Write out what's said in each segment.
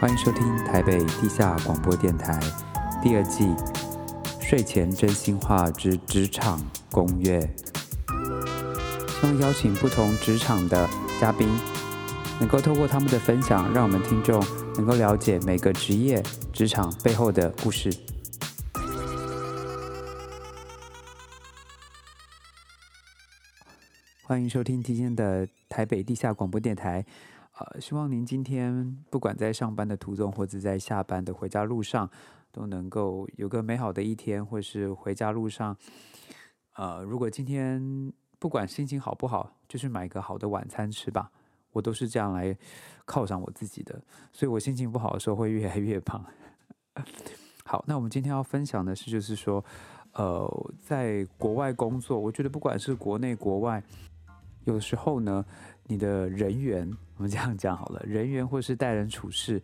欢迎收听台北地下广播电台第二季睡前真心话之职场攻略，希望邀请不同职场的嘉宾，能够透过他们的分享，让我们听众能够了解每个职业职场背后的故事。欢迎收听今天的台北地下广播电台。呃，希望您今天不管在上班的途中，或者在下班的回家路上，都能够有个美好的一天，或是回家路上，呃，如果今天不管心情好不好，就是买个好的晚餐吃吧。我都是这样来犒赏我自己的，所以我心情不好的时候会越来越胖。好，那我们今天要分享的是，就是说，呃，在国外工作，我觉得不管是国内国外，有时候呢。你的人缘，我们这样讲好了，人缘或是待人处事，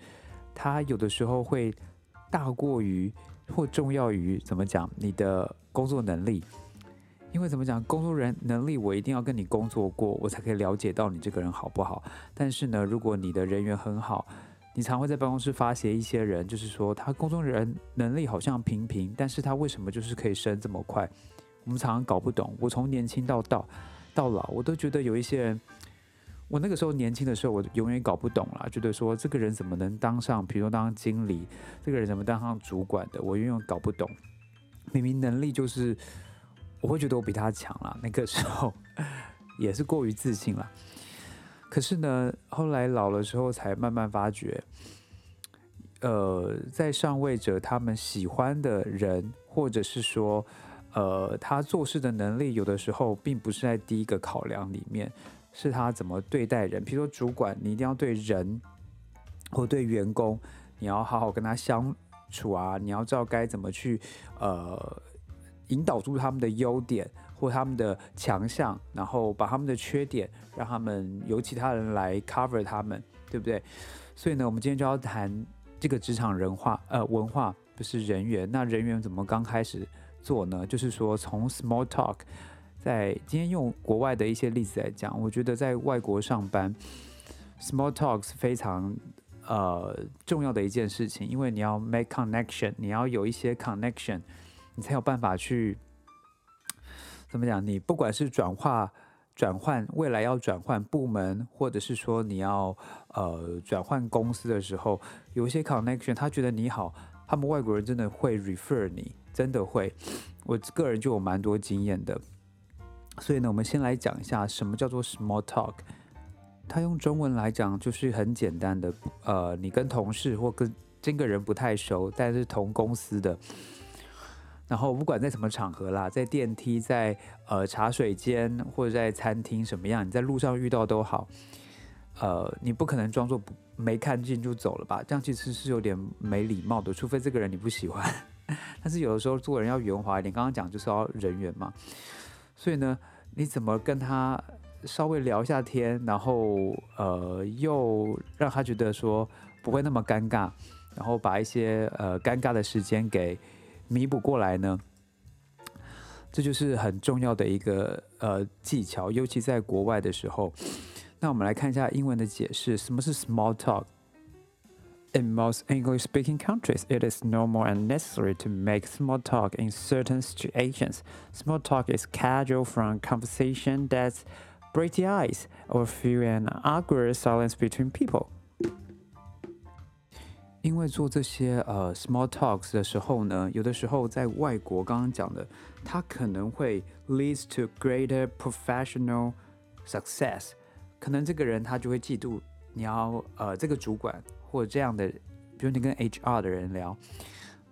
它有的时候会大过于或重要于怎么讲你的工作能力，因为怎么讲工作人能力，我一定要跟你工作过，我才可以了解到你这个人好不好。但是呢，如果你的人缘很好，你常会在办公室发现一些人，就是说他工作人能力好像平平，但是他为什么就是可以升这么快？我们常常搞不懂。我从年轻到到到老，我都觉得有一些人。我那个时候年轻的时候，我永远搞不懂了，觉得说这个人怎么能当上，比如说当经理，这个人怎么当上主管的，我永远搞不懂。明明能力就是，我会觉得我比他强了。那个时候也是过于自信了。可是呢，后来老了之后，才慢慢发觉，呃，在上位者他们喜欢的人，或者是说，呃，他做事的能力，有的时候并不是在第一个考量里面。是他怎么对待人，比如说主管，你一定要对人或对员工，你要好好跟他相处啊，你要知道该怎么去呃引导出他们的优点或他们的强项，然后把他们的缺点让他们由其他人来 cover 他们，对不对？所以呢，我们今天就要谈这个职场人化呃文化，不是人员。那人员怎么刚开始做呢？就是说从 small talk。在今天用国外的一些例子来讲，我觉得在外国上班，small talks 非常呃重要的一件事情，因为你要 make connection，你要有一些 connection，你才有办法去怎么讲？你不管是转化、转换未来要转换部门，或者是说你要呃转换公司的时候，有一些 connection，他觉得你好，他们外国人真的会 refer 你，真的会。我个人就有蛮多经验的。所以呢，我们先来讲一下什么叫做 small talk。它用中文来讲就是很简单的，呃，你跟同事或跟这个人不太熟，但是同公司的，然后不管在什么场合啦，在电梯、在呃茶水间或者在餐厅什么样，你在路上遇到都好，呃，你不可能装作不没看见就走了吧？这样其实是有点没礼貌的，除非这个人你不喜欢。但是有的时候做人要圆滑一点，刚刚讲就是要人缘嘛。所以呢，你怎么跟他稍微聊一下天，然后呃，又让他觉得说不会那么尴尬，然后把一些呃尴尬的时间给弥补过来呢？这就是很重要的一个呃技巧，尤其在国外的时候。那我们来看一下英文的解释，什么是 small talk？In most English speaking countries, it is normal and necessary to make small talk in certain situations. Small talk is casual from conversation that breaks the ice or fill an awkward silence between people. 因为做这些呃 small talks 的时候呢，有的时候在外国刚刚讲的，它可能会 leads to greater professional success。 可能这个人他就会嫉妒你要呃这个主管或者这样的，比如你跟 HR 的人聊，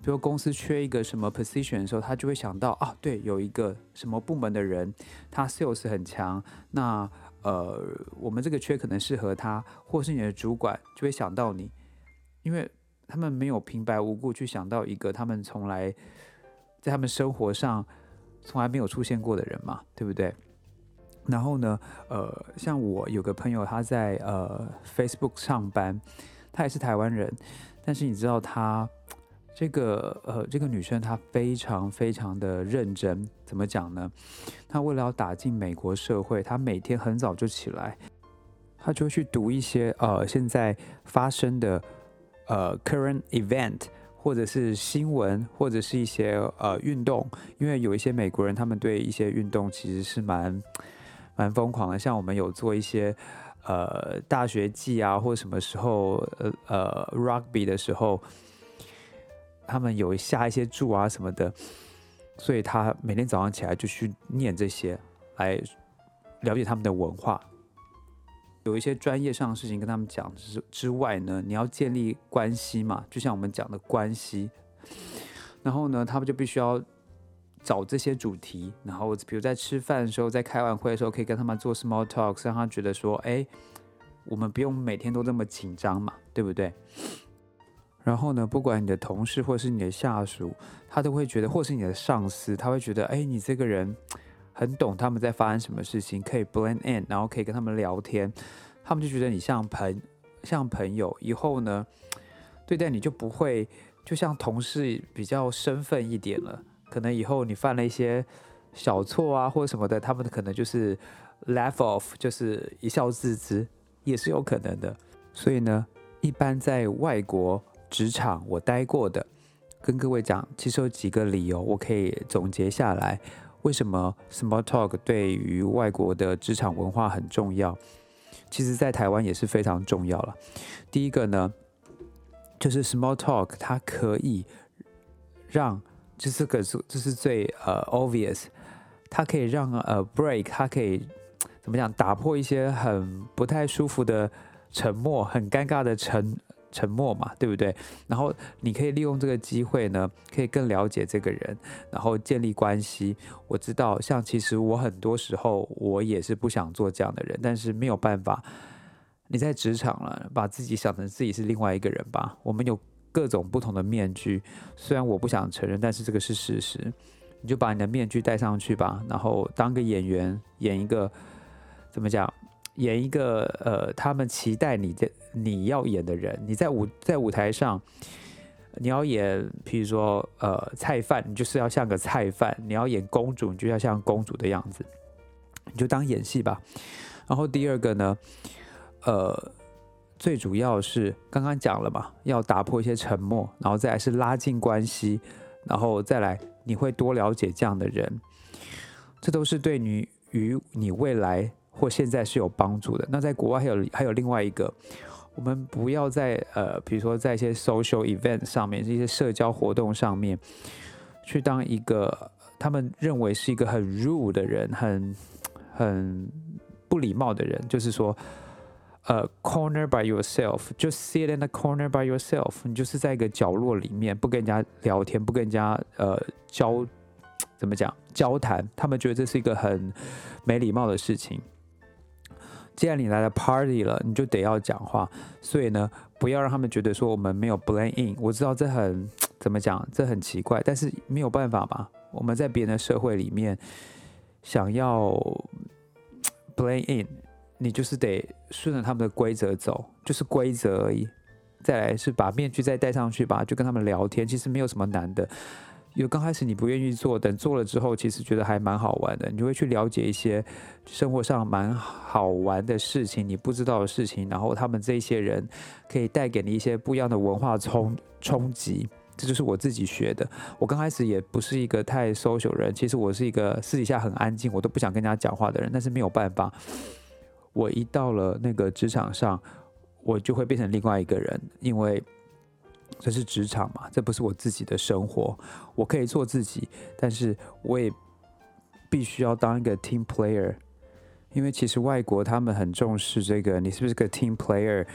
比如公司缺一个什么 position 的时候，他就会想到啊，对，有一个什么部门的人，他 sales 很强，那呃，我们这个缺可能适合他，或是你的主管就会想到你，因为他们没有平白无故去想到一个他们从来在他们生活上从来没有出现过的人嘛，对不对？然后呢，呃，像我有个朋友，他在呃 Facebook 上班。她也是台湾人，但是你知道她这个呃这个女生她非常非常的认真，怎么讲呢？她为了要打进美国社会，她每天很早就起来，她就去读一些呃现在发生的呃 current event，或者是新闻，或者是一些呃运动，因为有一些美国人他们对一些运动其实是蛮蛮疯狂的，像我们有做一些呃大学季啊，或什么时候呃呃 rugby 的时候，他们有下一些注啊什么的，所以他每天早上起来就去念这些，来了解他们的文化。有一些专业上的事情跟他们讲之之外呢，你要建立关系嘛，就像我们讲的关系。然后呢，他们就必须要找这些主题，然后比如在吃饭的时候，在开完会的时候，可以跟他们做 small talks，让他觉得说，哎，我们不用每天都这么紧张嘛，对不对？然后呢，不管你的同事或是你的下属，他都会觉得，或是你的上司，他会觉得，哎，你这个人。很懂他们在发生什么事情，可以 blend in，然后可以跟他们聊天，他们就觉得你像朋像朋友，以后呢对待你就不会就像同事比较身份一点了。可能以后你犯了一些小错啊或者什么的，他们可能就是 laugh off，就是一笑置之，也是有可能的。所以呢，一般在外国职场我待过的，跟各位讲，其实有几个理由，我可以总结下来。为什么 small talk 对于外国的职场文化很重要？其实，在台湾也是非常重要了。第一个呢，就是 small talk 它可以让，就是个是这是最呃 obvious，它可以让呃 break，它可以怎么讲，打破一些很不太舒服的沉默，很尴尬的沉。沉默嘛，对不对？然后你可以利用这个机会呢，可以更了解这个人，然后建立关系。我知道，像其实我很多时候我也是不想做这样的人，但是没有办法。你在职场了，把自己想成自己是另外一个人吧。我们有各种不同的面具，虽然我不想承认，但是这个是事实。你就把你的面具戴上去吧，然后当个演员，演一个怎么讲？演一个呃，他们期待你的你要演的人，你在舞在舞台上，你要演，譬如说呃菜贩，你就是要像个菜贩；你要演公主，你就要像公主的样子，你就当演戏吧。然后第二个呢，呃，最主要是刚刚讲了嘛，要打破一些沉默，然后再来是拉近关系，然后再来你会多了解这样的人，这都是对你与你未来。或现在是有帮助的。那在国外还有还有另外一个，我们不要在呃，比如说在一些 social event 上面，这些社交活动上面，去当一个他们认为是一个很 rude 的人，很很不礼貌的人。就是说，呃，corner by yourself，就 sit in the corner by yourself，你就是在一个角落里面，不跟人家聊天，不跟人家呃交怎么讲交谈，他们觉得这是一个很没礼貌的事情。既然你来了 party 了，你就得要讲话。所以呢，不要让他们觉得说我们没有 blend in。我知道这很怎么讲，这很奇怪，但是没有办法嘛。我们在别人的社会里面想要 blend in，你就是得顺着他们的规则走，就是规则而已。再来是把面具再戴上去吧，就跟他们聊天，其实没有什么难的。有刚开始你不愿意做，等做了之后，其实觉得还蛮好玩的。你就会去了解一些生活上蛮好玩的事情，你不知道的事情，然后他们这些人可以带给你一些不一样的文化冲冲击。这就是我自己学的。我刚开始也不是一个太 social 人，其实我是一个私底下很安静，我都不想跟人家讲话的人。但是没有办法，我一到了那个职场上，我就会变成另外一个人，因为。这是职场嘛？这不是我自己的生活。我可以做自己，但是我也必须要当一个 team player。因为其实外国他们很重视这个，你是不是个 team player？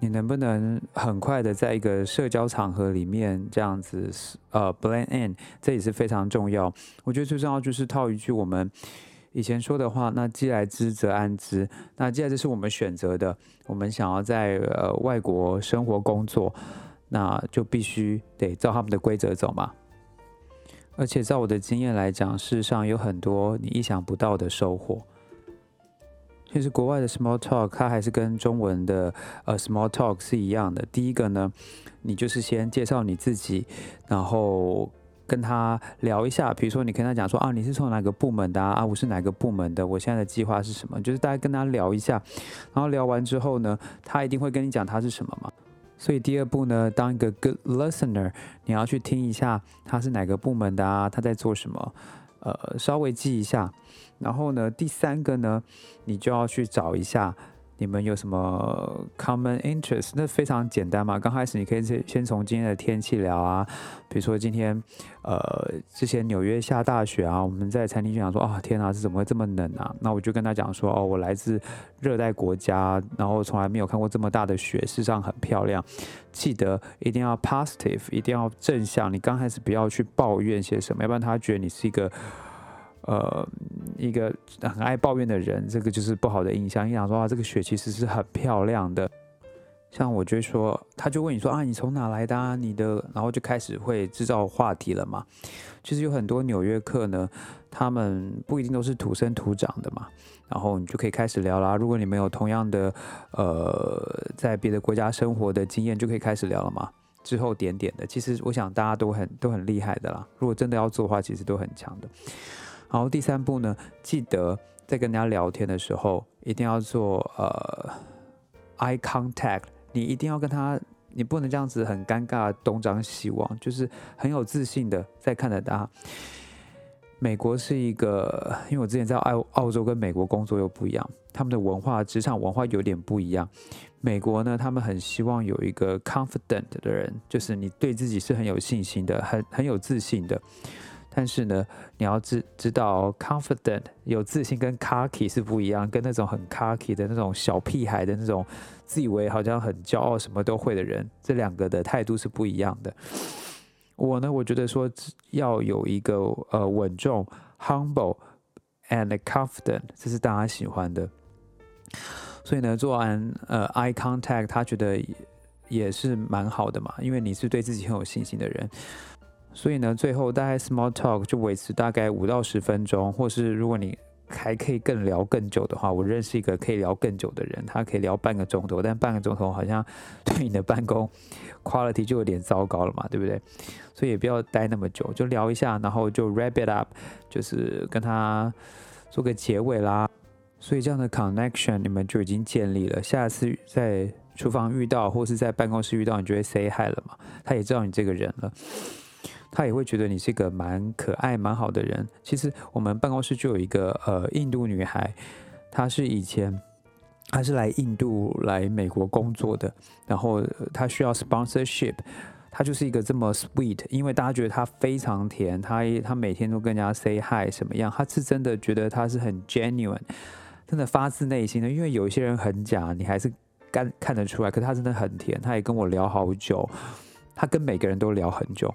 你能不能很快的在一个社交场合里面这样子呃 blend in？这也是非常重要。我觉得最重要就是套一句我们以前说的话：那既来之则安之。那既然这是我们选择的，我们想要在呃外国生活工作。那就必须得照他们的规则走嘛。而且照我的经验来讲，事实上有很多你意想不到的收获。其实国外的 small talk 它还是跟中文的呃 small talk 是一样的。第一个呢，你就是先介绍你自己，然后跟他聊一下。比如说你跟他讲说啊，你是从哪个部门的啊？我是哪个部门的？我现在的计划是什么？就是大家跟他聊一下。然后聊完之后呢，他一定会跟你讲他是什么嘛。所以第二步呢，当一个 good listener，你要去听一下他是哪个部门的啊，他在做什么，呃，稍微记一下。然后呢，第三个呢，你就要去找一下。你们有什么 common interest？那非常简单嘛。刚开始你可以先先从今天的天气聊啊，比如说今天，呃，之前纽约下大雪啊，我们在餐厅就想说，啊，天啊，是怎么会这么冷啊？那我就跟他讲说，哦，我来自热带国家，然后从来没有看过这么大的雪，世上很漂亮。记得一定要 positive，一定要正向。你刚开始不要去抱怨些什么，要不然他觉得你是一个。呃，一个很爱抱怨的人，这个就是不好的印象。你想说啊，这个雪其实是很漂亮的。像我就说，他就问你说啊，你从哪来的？啊？你的，然后就开始会制造话题了嘛。其实有很多纽约客呢，他们不一定都是土生土长的嘛。然后你就可以开始聊啦。如果你们有同样的呃，在别的国家生活的经验，就可以开始聊了嘛。之后点点的，其实我想大家都很都很厉害的啦。如果真的要做的话，其实都很强的。然后第三步呢，记得在跟人家聊天的时候，一定要做呃 eye contact。你一定要跟他，你不能这样子很尴尬东张西望，就是很有自信的在看着他。美国是一个，因为我之前在澳澳洲跟美国工作又不一样，他们的文化职场文化有点不一样。美国呢，他们很希望有一个 confident 的人，就是你对自己是很有信心的，很很有自信的。但是呢，你要知知道，confident 有自信跟 cocky 是不一样，跟那种很 cocky 的那种小屁孩的那种自以为好像很骄傲什么都会的人，这两个的态度是不一样的。我呢，我觉得说要有一个呃稳重，humble and confident，这是大家喜欢的。所以呢，做完呃 eye contact，他觉得也是蛮好的嘛，因为你是对自己很有信心的人。所以呢，最后大概 small talk 就维持大概五到十分钟，或是如果你还可以更聊更久的话，我认识一个可以聊更久的人，他可以聊半个钟头，但半个钟头好像对你的办公 quality 就有点糟糕了嘛，对不对？所以也不要待那么久，就聊一下，然后就 wrap it up，就是跟他做个结尾啦。所以这样的 connection 你们就已经建立了，下次在厨房遇到或是在办公室遇到，你就会 say hi 了嘛，他也知道你这个人了。他也会觉得你是一个蛮可爱、蛮好的人。其实我们办公室就有一个呃印度女孩，她是以前她是来印度来美国工作的，然后她需要 sponsorship，她就是一个这么 sweet，因为大家觉得她非常甜，她她每天都跟人家 say hi 什么样，她是真的觉得她是很 genuine，真的发自内心的。因为有一些人很假，你还是看看得出来，可她真的很甜，她也跟我聊好久，她跟每个人都聊很久。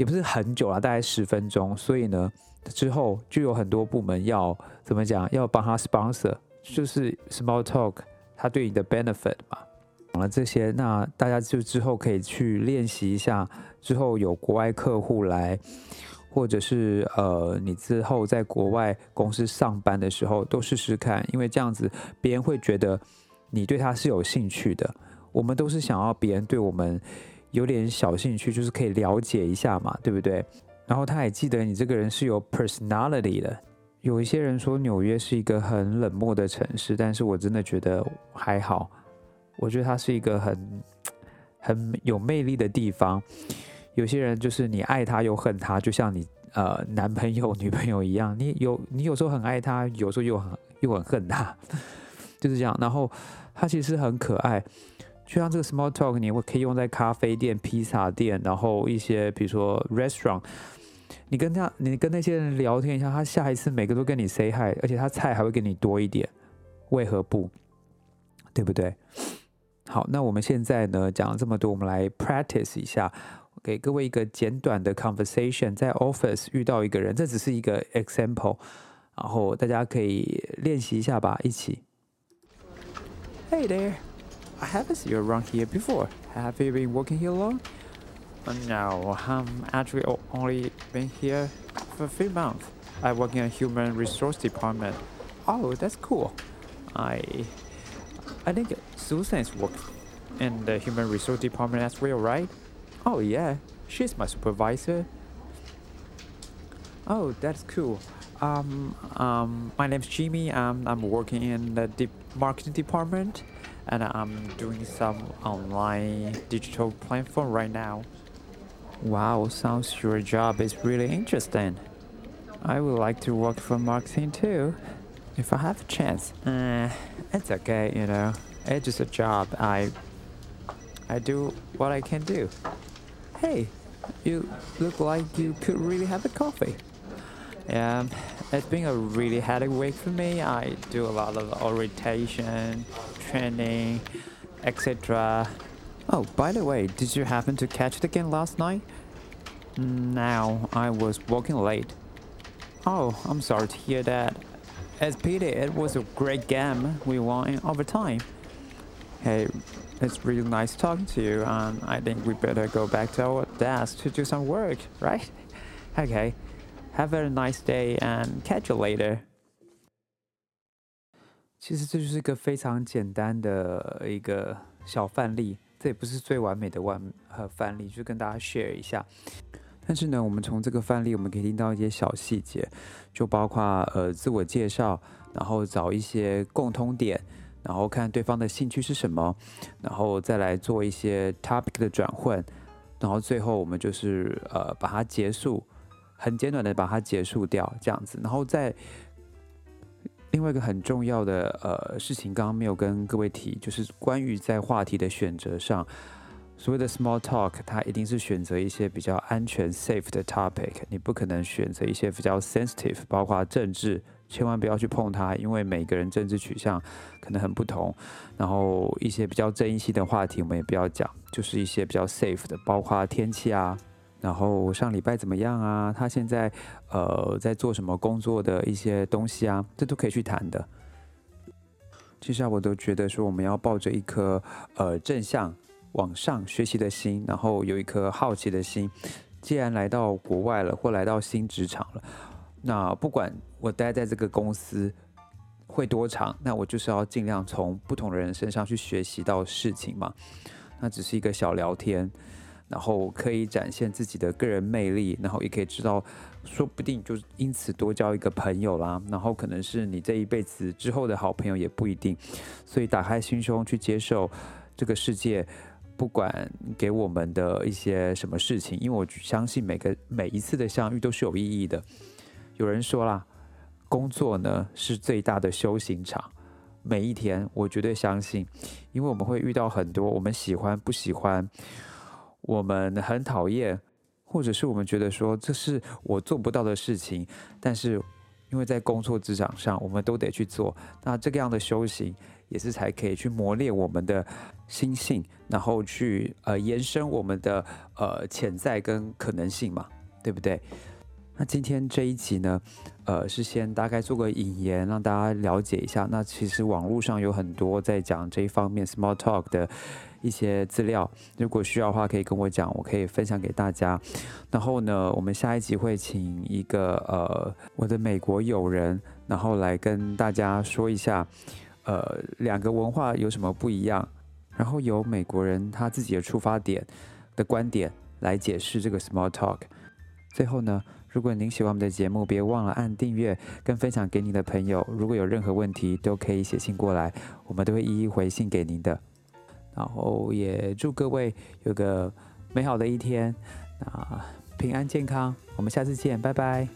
也不是很久了，大概十分钟。所以呢，之后就有很多部门要怎么讲，要帮他 sponsor，就是 small talk，他对你的 benefit 嘛。讲了这些，那大家就之后可以去练习一下。之后有国外客户来，或者是呃，你之后在国外公司上班的时候，都试试看，因为这样子别人会觉得你对他是有兴趣的。我们都是想要别人对我们。有点小兴趣，就是可以了解一下嘛，对不对？然后他也记得你这个人是有 personality 的。有一些人说纽约是一个很冷漠的城市，但是我真的觉得还好。我觉得它是一个很很有魅力的地方。有些人就是你爱他又恨他，就像你呃男朋友女朋友一样，你有你有时候很爱他，有时候又很又很恨他，就是这样。然后他其实很可爱。就像这个 small talk，你会可以用在咖啡店、披萨店，然后一些比如说 restaurant，你跟他，你跟那些人聊天一下，他下一次每个都跟你 say hi，而且他菜还会给你多一点，为何不？对不对？好，那我们现在呢讲了这么多，我们来 practice 一下，给各位一个简短的 conversation，在 office 遇到一个人，这只是一个 example，然后大家可以练习一下吧，一起。Hey there. I haven't seen you around here before. Have you been working here long? Uh, no, I'm actually only been here for a few months. I work in a human resource department. Oh, that's cool. I I think Susan's work in the human resource department as well, right? Oh yeah, she's my supervisor. Oh, that's cool. Um, um, my name's Jimmy. Um, I'm working in the de marketing department and I'm doing some online digital platform right now. Wow, sounds your job is really interesting. I would like to work for marketing too, if I have a chance. Uh, it's okay, you know. It's just a job. I I do what I can do. Hey, you look like you could really have a coffee. Yeah, it's been a really headache week for me. I do a lot of orientation, training, etc. Oh, by the way, did you happen to catch the game last night? Now, I was working late. Oh, I'm sorry to hear that. As pity, it was a great game. We won in overtime. Hey, it's really nice talking to you, and I think we better go back to our desk to do some work, right? Okay, have a nice day and catch you later. 其实这就是一个非常简单的一个小范例，这也不是最完美的完呃范例，就跟大家 share 一下。但是呢，我们从这个范例，我们可以听到一些小细节，就包括呃自我介绍，然后找一些共通点。然后看对方的兴趣是什么，然后再来做一些 topic 的转换，然后最后我们就是呃把它结束，很简短的把它结束掉这样子。然后在另外一个很重要的呃事情，刚刚没有跟各位提，就是关于在话题的选择上，所谓的 small talk，它一定是选择一些比较安全 safe 的 topic，你不可能选择一些比较 sensitive，包括政治。千万不要去碰它，因为每个人政治取向可能很不同。然后一些比较争议性的话题，我们也不要讲，就是一些比较 safe 的，包括天气啊，然后上礼拜怎么样啊，他现在呃在做什么工作的一些东西啊，这都可以去谈的。其实我都觉得说，我们要抱着一颗呃正向往上学习的心，然后有一颗好奇的心。既然来到国外了，或来到新职场了。那不管我待在这个公司会多长，那我就是要尽量从不同的人身上去学习到事情嘛。那只是一个小聊天，然后可以展现自己的个人魅力，然后也可以知道，说不定就因此多交一个朋友啦。然后可能是你这一辈子之后的好朋友也不一定。所以打开心胸去接受这个世界，不管给我们的一些什么事情，因为我相信每个每一次的相遇都是有意义的。有人说啦，工作呢是最大的修行场。每一天，我绝对相信，因为我们会遇到很多我们喜欢、不喜欢，我们很讨厌，或者是我们觉得说这是我做不到的事情。但是，因为在工作职场上，我们都得去做。那这个样的修行，也是才可以去磨练我们的心性，然后去呃延伸我们的呃潜在跟可能性嘛，对不对？那今天这一集呢，呃，是先大概做个引言，让大家了解一下。那其实网络上有很多在讲这一方面 small talk 的一些资料，如果需要的话，可以跟我讲，我可以分享给大家。然后呢，我们下一集会请一个呃我的美国友人，然后来跟大家说一下，呃，两个文化有什么不一样，然后由美国人他自己的出发点的观点来解释这个 small talk。最后呢。如果您喜欢我们的节目，别忘了按订阅跟分享给您的朋友。如果有任何问题，都可以写信过来，我们都会一一回信给您的。然后也祝各位有个美好的一天，啊，平安健康。我们下次见，拜拜。